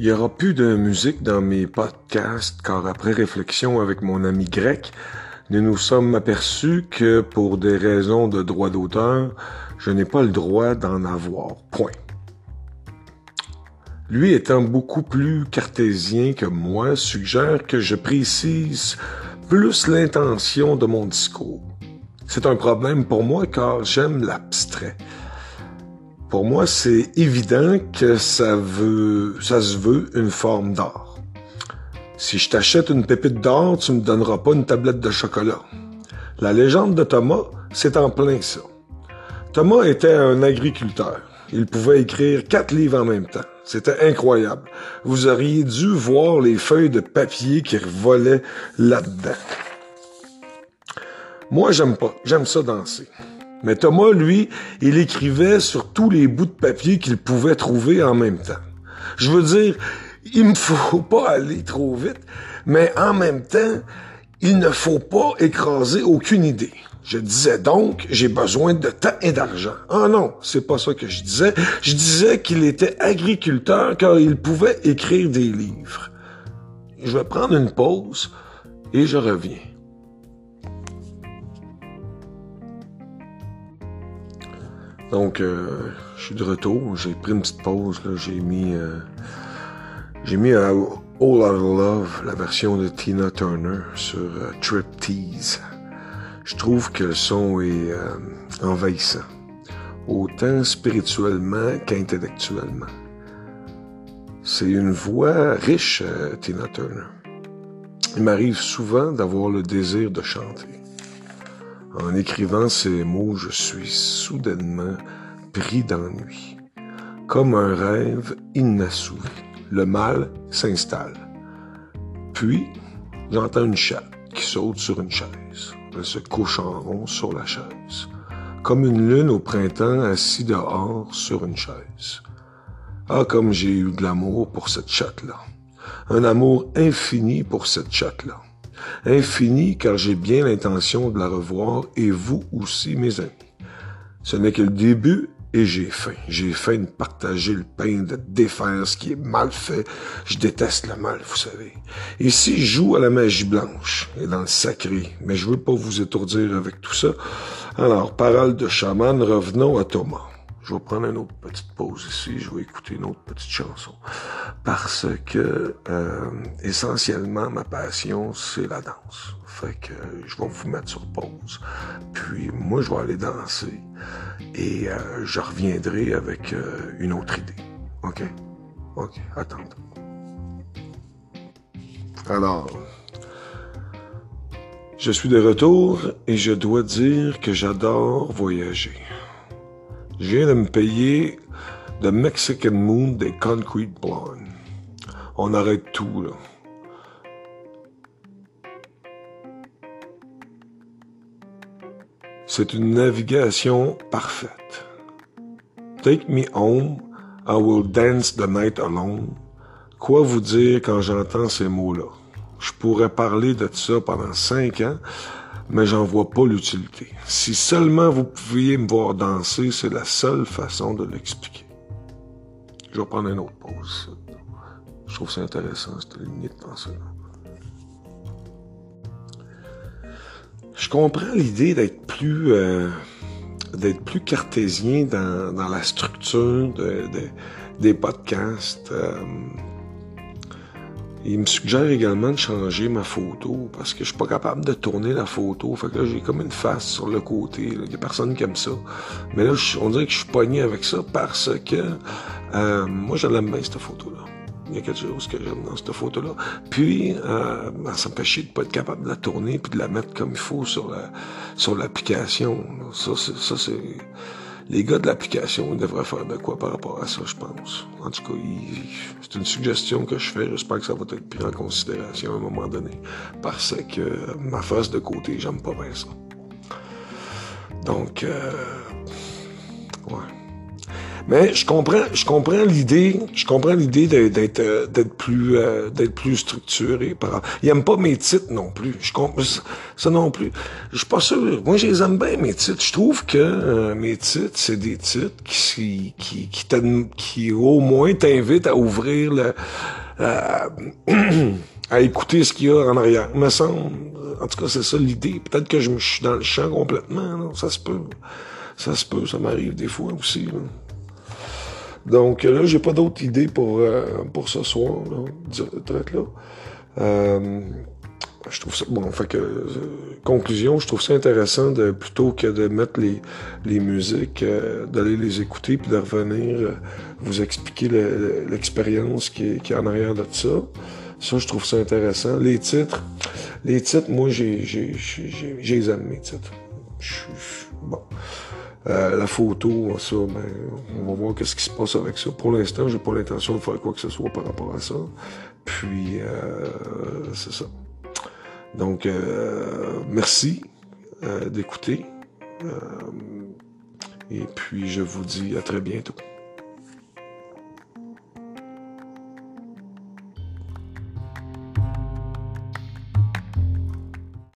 Il n'y aura plus de musique dans mes podcasts car après réflexion avec mon ami grec, nous nous sommes aperçus que pour des raisons de droit d'auteur, je n'ai pas le droit d'en avoir. Point. Lui étant beaucoup plus cartésien que moi, suggère que je précise plus l'intention de mon discours. C'est un problème pour moi car j'aime l'abstrait. Pour moi, c'est évident que ça veut, ça se veut une forme d'art. Si je t'achète une pépite d'or, tu me donneras pas une tablette de chocolat. La légende de Thomas, c'est en plein ça. Thomas était un agriculteur. Il pouvait écrire quatre livres en même temps. C'était incroyable. Vous auriez dû voir les feuilles de papier qui volaient là-dedans. Moi, j'aime pas. J'aime ça danser. Mais Thomas, lui, il écrivait sur tous les bouts de papier qu'il pouvait trouver en même temps. Je veux dire, il me faut pas aller trop vite, mais en même temps, il ne faut pas écraser aucune idée. Je disais donc, j'ai besoin de temps et d'argent. Ah non, c'est pas ça que je disais. Je disais qu'il était agriculteur car il pouvait écrire des livres. Je vais prendre une pause et je reviens. Donc, euh, je suis de retour. J'ai pris une petite pause. J'ai mis, euh, j'ai mis à All Out of Love la version de Tina Turner sur euh, Trip Tease. Je trouve que le son est envahissant, autant spirituellement qu'intellectuellement. C'est une voix riche, Tina Turner. Il m'arrive souvent d'avoir le désir de chanter. En écrivant ces mots, je suis soudainement pris d'ennui. Comme un rêve inassouvi, le mal s'installe. Puis, j'entends une chatte qui saute sur une chaise. Elle se couche en rond sur la chaise, comme une lune au printemps assis dehors sur une chaise. Ah, comme j'ai eu de l'amour pour cette chatte-là. Un amour infini pour cette chatte-là infini car j'ai bien l'intention de la revoir et vous aussi, mes amis. Ce n'est que le début et j'ai faim. J'ai faim de partager le pain, de défaire ce qui est mal fait. Je déteste le mal, vous savez. Ici, je joue à la magie blanche et dans le sacré, mais je veux pas vous étourdir avec tout ça. Alors, parole de chaman, revenons à Thomas. Je vais prendre une autre petite pause ici, je vais écouter une autre petite chanson. Parce que euh, essentiellement, ma passion, c'est la danse. Fait que je vais vous mettre sur pause. Puis moi, je vais aller danser. Et euh, je reviendrai avec euh, une autre idée. OK? OK, attendez. Alors, je suis de retour et je dois dire que j'adore voyager. Je viens de me payer The Mexican Moon des Concrete Blonde. On arrête tout, là. C'est une navigation parfaite. Take me home, I will dance the night alone. Quoi vous dire quand j'entends ces mots-là? Je pourrais parler de ça pendant cinq ans, mais j'en vois pas l'utilité. Si seulement vous pouviez me voir danser, c'est la seule façon de l'expliquer. Je vais prendre une autre pause. Je trouve ça intéressant, cette ligne de pensée Je comprends l'idée d'être plus euh, d'être plus cartésien dans, dans la structure de, des podcasts. Euh, il me suggère également de changer ma photo parce que je suis pas capable de tourner la photo. Fait que là, j'ai comme une face sur le côté. Il y a personne qui aime ça. Mais là, on dirait que je suis pogné avec ça parce que euh, moi, je l'aime bien, cette photo-là. Il y a quelque chose que j'aime dans cette photo-là. Puis, euh, ça me fait chier de pas être capable de la tourner puis de la mettre comme il faut sur la sur l'application. Ça, c'est, ça, c'est les gars de l'application, ils devraient faire de quoi par rapport à ça, je pense. En tout cas, c'est une suggestion que je fais. J'espère que ça va être pris en considération à un moment donné. Parce que ma face de côté, j'aime pas bien ça. Donc, euh, ouais. Mais je comprends, je comprends l'idée, je comprends l'idée d'être euh, d'être plus euh, d'être plus structuré. Par... Il aime pas mes titres non plus. Je comprends ça non plus. Je suis pas sûr. Moi, je les aime bien mes titres. Je trouve que euh, mes titres, c'est des titres qui qui qui, qui au moins t'invitent à ouvrir le à écouter ce qu'il y a en arrière. me semble, en tout cas, c'est ça l'idée. Peut-être que je me suis dans le champ complètement. Ça se peut. Ça se peut. Ça m'arrive des fois aussi. Donc là, j'ai pas d'autres idées pour, euh, pour ce soir, là, là. Euh, je trouve ça bon fait que euh, conclusion je trouve ça intéressant de plutôt que de mettre les les musiques d'aller les écouter puis de revenir vous expliquer l'expérience qui est, qui est en arrière de ça. Ça je trouve ça intéressant. Les titres les titres moi j'ai j'ai j'ai j'ai les aime mes titres. Bon euh, la photo, ça, ben, on va voir qu'est-ce qui se passe avec ça. Pour l'instant, j'ai pas l'intention de faire quoi que ce soit par rapport à ça. Puis, euh, c'est ça. Donc, euh, merci d'écouter. et puis, je vous dis à très bientôt.